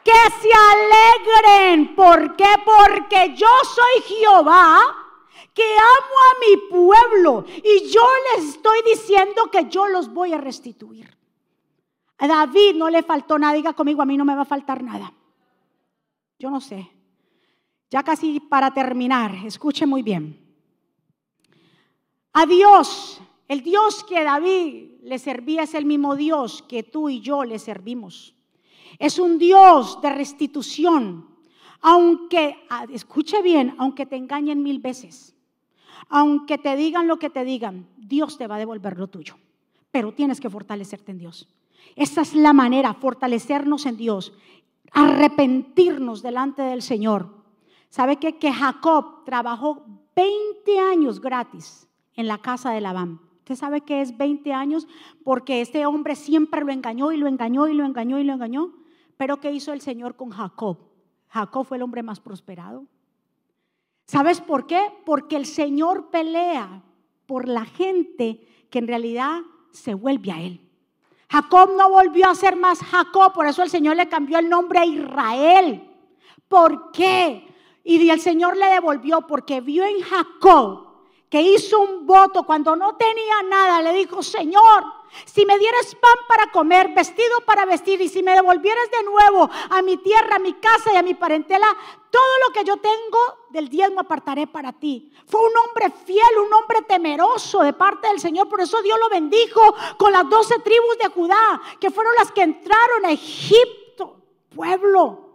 Que se alegren. ¿Por qué? Porque yo soy Jehová que amo a mi pueblo y yo les estoy diciendo que yo los voy a restituir. A David no le faltó nada, diga conmigo, a mí no me va a faltar nada. Yo no sé. Ya casi para terminar, escuche muy bien. A Dios, el Dios que David le servía es el mismo Dios que tú y yo le servimos. Es un Dios de restitución. Aunque, ah, escuche bien, aunque te engañen mil veces, aunque te digan lo que te digan, Dios te va a devolver lo tuyo. Pero tienes que fortalecerte en Dios. Esa es la manera, fortalecernos en Dios, arrepentirnos delante del Señor. ¿Sabe qué? Que Jacob trabajó 20 años gratis en la casa de Labán. ¿Usted sabe qué es 20 años? Porque este hombre siempre lo engañó y lo engañó y lo engañó y lo engañó. Pero ¿qué hizo el Señor con Jacob? Jacob fue el hombre más prosperado. ¿Sabes por qué? Porque el Señor pelea por la gente que en realidad se vuelve a Él. Jacob no volvió a ser más Jacob, por eso el Señor le cambió el nombre a Israel. ¿Por qué? Y el Señor le devolvió porque vio en Jacob que hizo un voto cuando no tenía nada, le dijo, Señor, si me dieras pan para comer, vestido para vestir, y si me devolvieras de nuevo a mi tierra, a mi casa y a mi parentela, todo lo que yo tengo del diezmo apartaré para ti. Fue un hombre fiel, un hombre temeroso de parte del Señor, por eso Dios lo bendijo con las doce tribus de Judá, que fueron las que entraron a Egipto, pueblo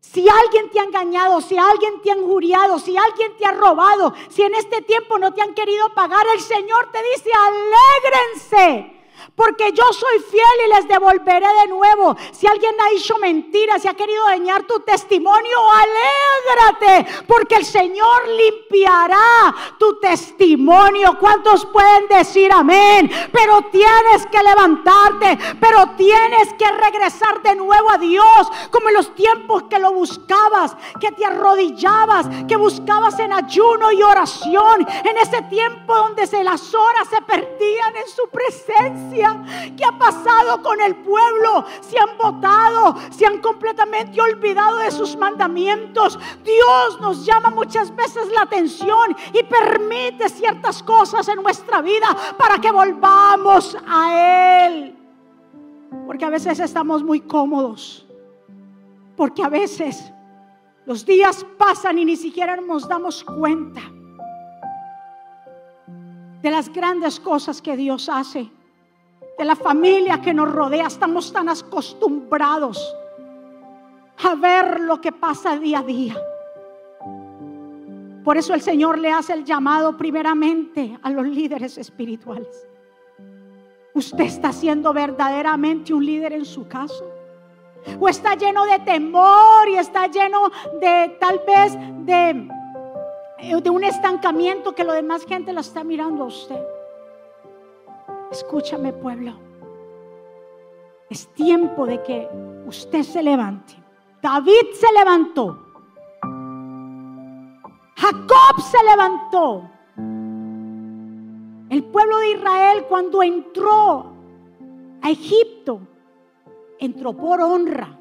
si alguien te ha engañado, si alguien te ha injuriado, si alguien te ha robado, si en este tiempo no te han querido pagar, el Señor te dice, alégrense porque yo soy fiel y les devolveré de nuevo. Si alguien ha hecho mentiras, si ha querido dañar tu testimonio, alégrate, porque el Señor limpiará tu testimonio. ¿Cuántos pueden decir amén? Pero tienes que levantarte, pero tienes que regresar de nuevo a Dios, como en los tiempos que lo buscabas, que te arrodillabas, que buscabas en ayuno y oración, en ese tiempo donde las horas se perdían en su presencia. ¿Qué ha pasado con el pueblo? Se han votado, se han completamente olvidado de sus mandamientos. Dios nos llama muchas veces la atención y permite ciertas cosas en nuestra vida para que volvamos a Él. Porque a veces estamos muy cómodos. Porque a veces los días pasan y ni siquiera nos damos cuenta de las grandes cosas que Dios hace la familia que nos rodea. Estamos tan acostumbrados a ver lo que pasa día a día. Por eso el Señor le hace el llamado primeramente a los líderes espirituales. ¿Usted está siendo verdaderamente un líder en su casa? ¿O está lleno de temor y está lleno de tal vez de, de un estancamiento que lo demás gente lo está mirando a usted? Escúchame pueblo. Es tiempo de que usted se levante. David se levantó. Jacob se levantó. El pueblo de Israel cuando entró a Egipto, entró por honra.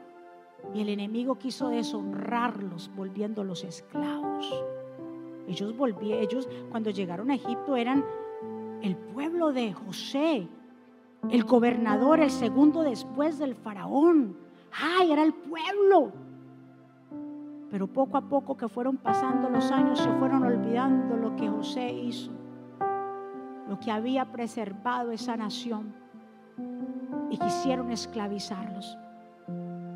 Y el enemigo quiso deshonrarlos, volviéndolos esclavos. Ellos volvieron, ellos cuando llegaron a Egipto eran el pueblo de José, el gobernador, el segundo después del faraón. ¡Ay, era el pueblo! Pero poco a poco que fueron pasando los años se fueron olvidando lo que José hizo, lo que había preservado esa nación y quisieron esclavizarlos.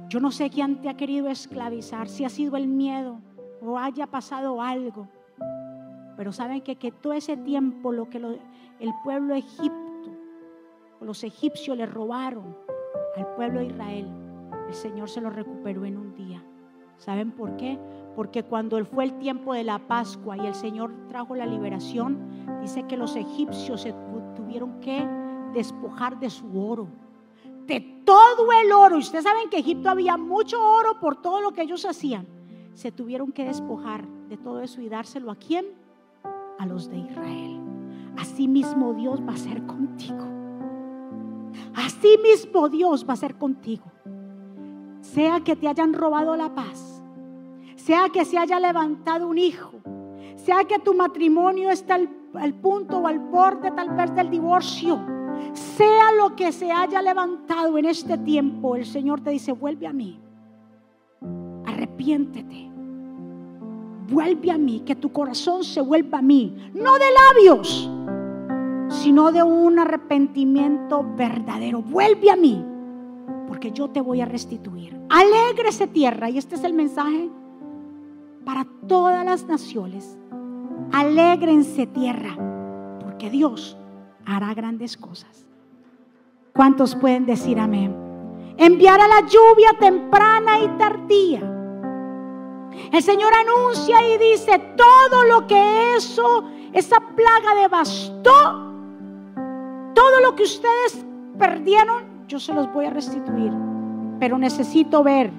Yo no sé quién te ha querido esclavizar, si ha sido el miedo o haya pasado algo. Pero saben que, que todo ese tiempo lo que el pueblo egipto, los egipcios le robaron al pueblo de Israel, el Señor se lo recuperó en un día. ¿Saben por qué? Porque cuando fue el tiempo de la Pascua y el Señor trajo la liberación, dice que los egipcios se tuvieron que despojar de su oro, de todo el oro. Ustedes saben que Egipto había mucho oro por todo lo que ellos hacían. Se tuvieron que despojar de todo eso y dárselo a quién? A los de Israel. Así mismo Dios va a ser contigo. Así mismo Dios va a ser contigo. Sea que te hayan robado la paz, sea que se haya levantado un hijo, sea que tu matrimonio está al, al punto o al borde tal vez del divorcio, sea lo que se haya levantado en este tiempo, el Señor te dice, vuelve a mí, arrepiéntete, vuelve a mí, que tu corazón se vuelva a mí, no de labios, sino de un arrepentimiento verdadero. Vuelve a mí, porque yo te voy a restituir. Alégrese tierra, y este es el mensaje para todas las naciones. Alégrense tierra, porque Dios hará grandes cosas. ¿Cuántos pueden decir amén? Enviará la lluvia temprana y tardía. El Señor anuncia y dice, todo lo que eso, esa plaga devastó, todo lo que ustedes perdieron, yo se los voy a restituir. Pero necesito ver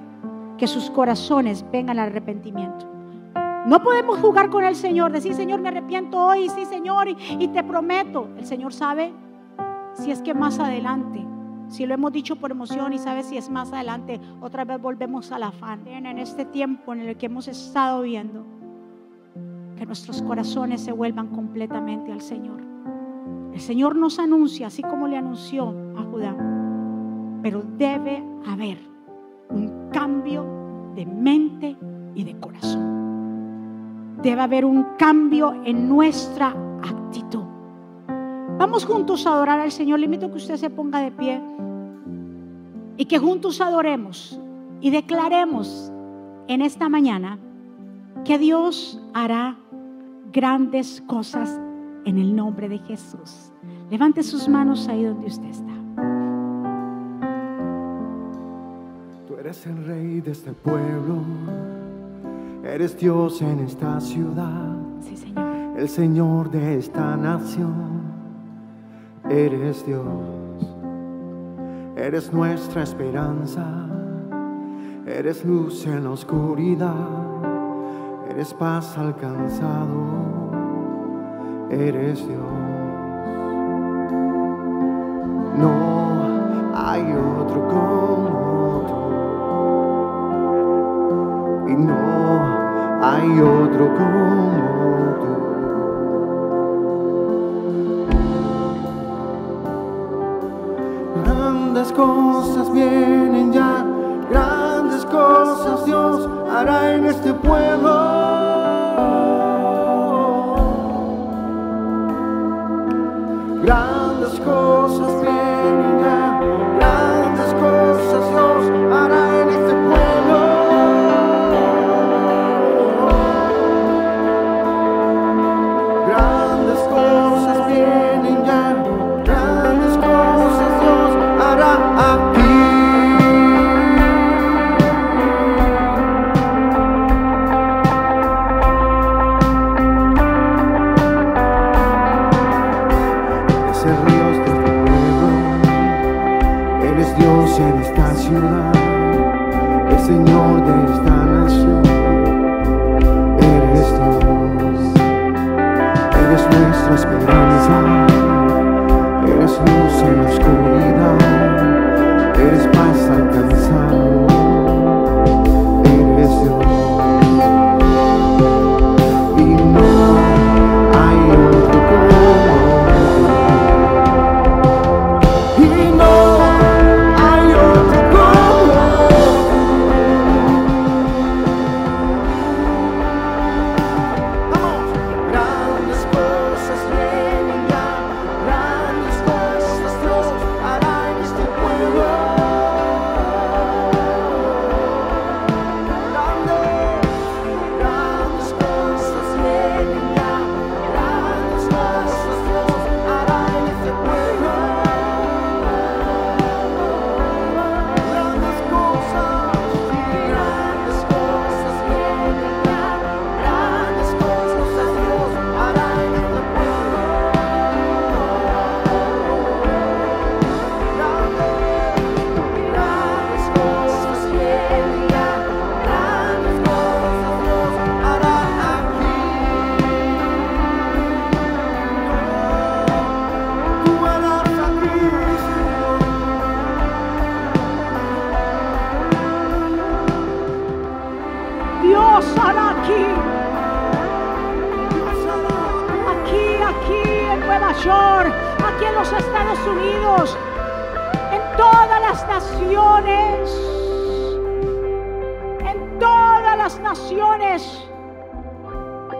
que sus corazones vengan al arrepentimiento. No podemos jugar con el Señor, decir, Señor, me arrepiento hoy, sí, Señor, y, te prometo. El Señor sabe si es que más adelante, si lo hemos dicho por emoción y sabe si es más adelante, otra vez volvemos al afán. En este tiempo en el que hemos estado viendo, que nuestros corazones se vuelvan completamente al Señor. El Señor nos anuncia, así como le anunció a Judá, pero debe haber un cambio de mente y de corazón debe haber un cambio en nuestra actitud. Vamos juntos a adorar al Señor. Le invito a que usted se ponga de pie y que juntos adoremos y declaremos en esta mañana que Dios hará grandes cosas en el nombre de Jesús. Levante sus manos ahí donde usted está. Tú eres el rey de este pueblo Eres Dios en esta ciudad. Sí, Señor. El Señor de esta nación. Eres Dios. Eres nuestra esperanza. Eres luz en la oscuridad. Eres paz alcanzado. Eres Dios. No hay otro como tú. Y no hay otro como tú. Grandes cosas vienen ya, grandes cosas Dios hará en este pueblo. Grandes cosas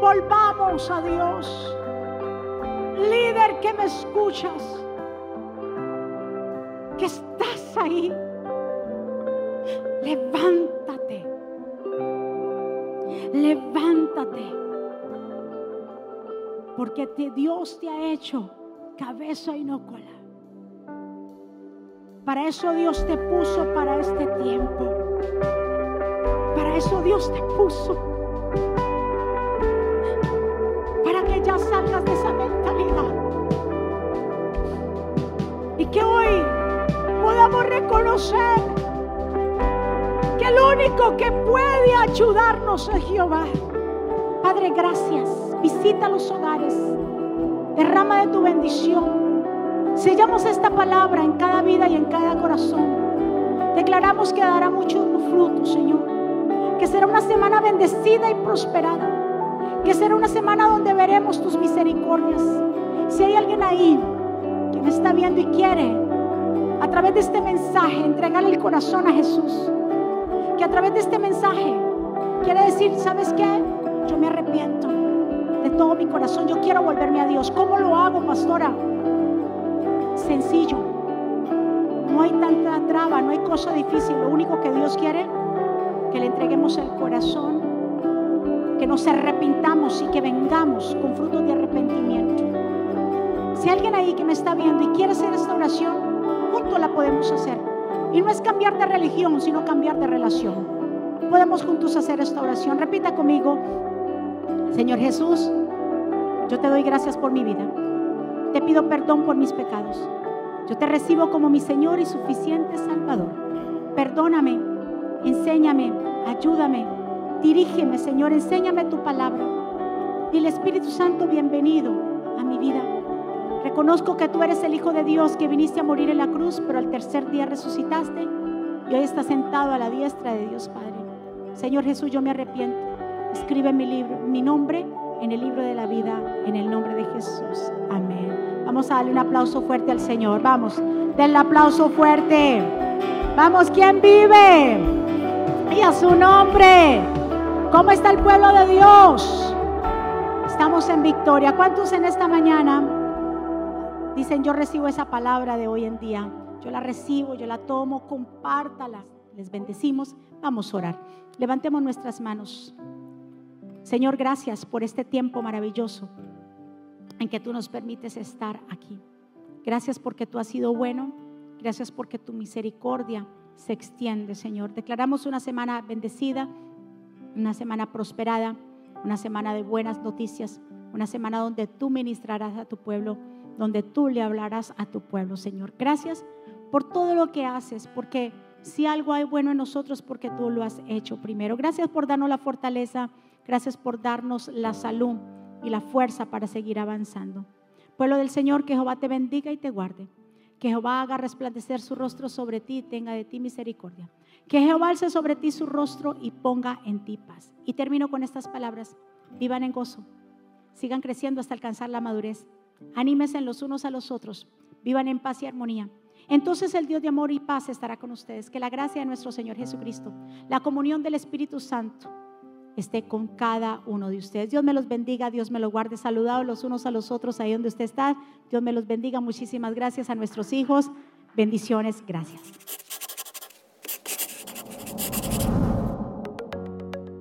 Volvamos a Dios. Líder que me escuchas, que estás ahí, levántate, levántate porque Dios te ha hecho cabeza y no cola. Para eso Dios te puso para este tiempo. Para eso Dios te puso. Ya salgas de esa mentalidad. Y que hoy podamos reconocer que el único que puede ayudarnos es Jehová. Padre, gracias Visita los hogares. Derrama de tu bendición. Sellamos esta palabra en cada vida y en cada corazón. Declaramos que dará mucho fruto, Señor. Que será una semana bendecida y prosperada. Que será una semana donde veremos tus misericordias. Si hay alguien ahí que me está viendo y quiere, a través de este mensaje, entregarle el corazón a Jesús. Que a través de este mensaje quiere decir, ¿sabes qué? Yo me arrepiento de todo mi corazón. Yo quiero volverme a Dios. ¿Cómo lo hago, pastora? Sencillo. No hay tanta traba, no hay cosa difícil. Lo único que Dios quiere, que le entreguemos el corazón, que nos arrepintamos y que vengamos con frutos de arrepentimiento. Si alguien ahí que me está viendo y quiere hacer esta oración, juntos la podemos hacer. Y no es cambiar de religión, sino cambiar de relación. Podemos juntos hacer esta oración. Repita conmigo, Señor Jesús, yo te doy gracias por mi vida. Te pido perdón por mis pecados. Yo te recibo como mi Señor y suficiente Salvador. Perdóname, enséñame, ayúdame, dirígeme, Señor, enséñame tu palabra. Dile Espíritu Santo, bienvenido a mi vida. Reconozco que tú eres el Hijo de Dios que viniste a morir en la cruz, pero al tercer día resucitaste y hoy estás sentado a la diestra de Dios Padre. Señor Jesús, yo me arrepiento Escribe mi libro, mi nombre en el libro de la vida, en el nombre de Jesús. Amén. Vamos a darle un aplauso fuerte al Señor. Vamos, denle aplauso fuerte. Vamos, ¿quién vive? Y a su nombre. ¿Cómo está el pueblo de Dios? Estamos en victoria. ¿Cuántos en esta mañana dicen yo recibo esa palabra de hoy en día? Yo la recibo, yo la tomo, compártala. Les bendecimos. Vamos a orar. Levantemos nuestras manos. Señor, gracias por este tiempo maravilloso en que tú nos permites estar aquí. Gracias porque tú has sido bueno. Gracias porque tu misericordia se extiende, Señor. Declaramos una semana bendecida, una semana prosperada, una semana de buenas noticias, una semana donde tú ministrarás a tu pueblo, donde tú le hablarás a tu pueblo, Señor. Gracias por todo lo que haces, porque si algo hay bueno en nosotros, porque tú lo has hecho primero. Gracias por darnos la fortaleza Gracias por darnos la salud y la fuerza para seguir avanzando. Pueblo del Señor, que Jehová te bendiga y te guarde. Que Jehová haga resplandecer su rostro sobre ti y tenga de ti misericordia. Que Jehová alce sobre ti su rostro y ponga en ti paz. Y termino con estas palabras. Vivan en gozo. Sigan creciendo hasta alcanzar la madurez. Anímense los unos a los otros. Vivan en paz y armonía. Entonces el Dios de amor y paz estará con ustedes. Que la gracia de nuestro Señor Jesucristo, la comunión del Espíritu Santo, esté con cada uno de ustedes. Dios me los bendiga, Dios me los guarde. Saludados los unos a los otros ahí donde usted está. Dios me los bendiga. Muchísimas gracias a nuestros hijos. Bendiciones, gracias.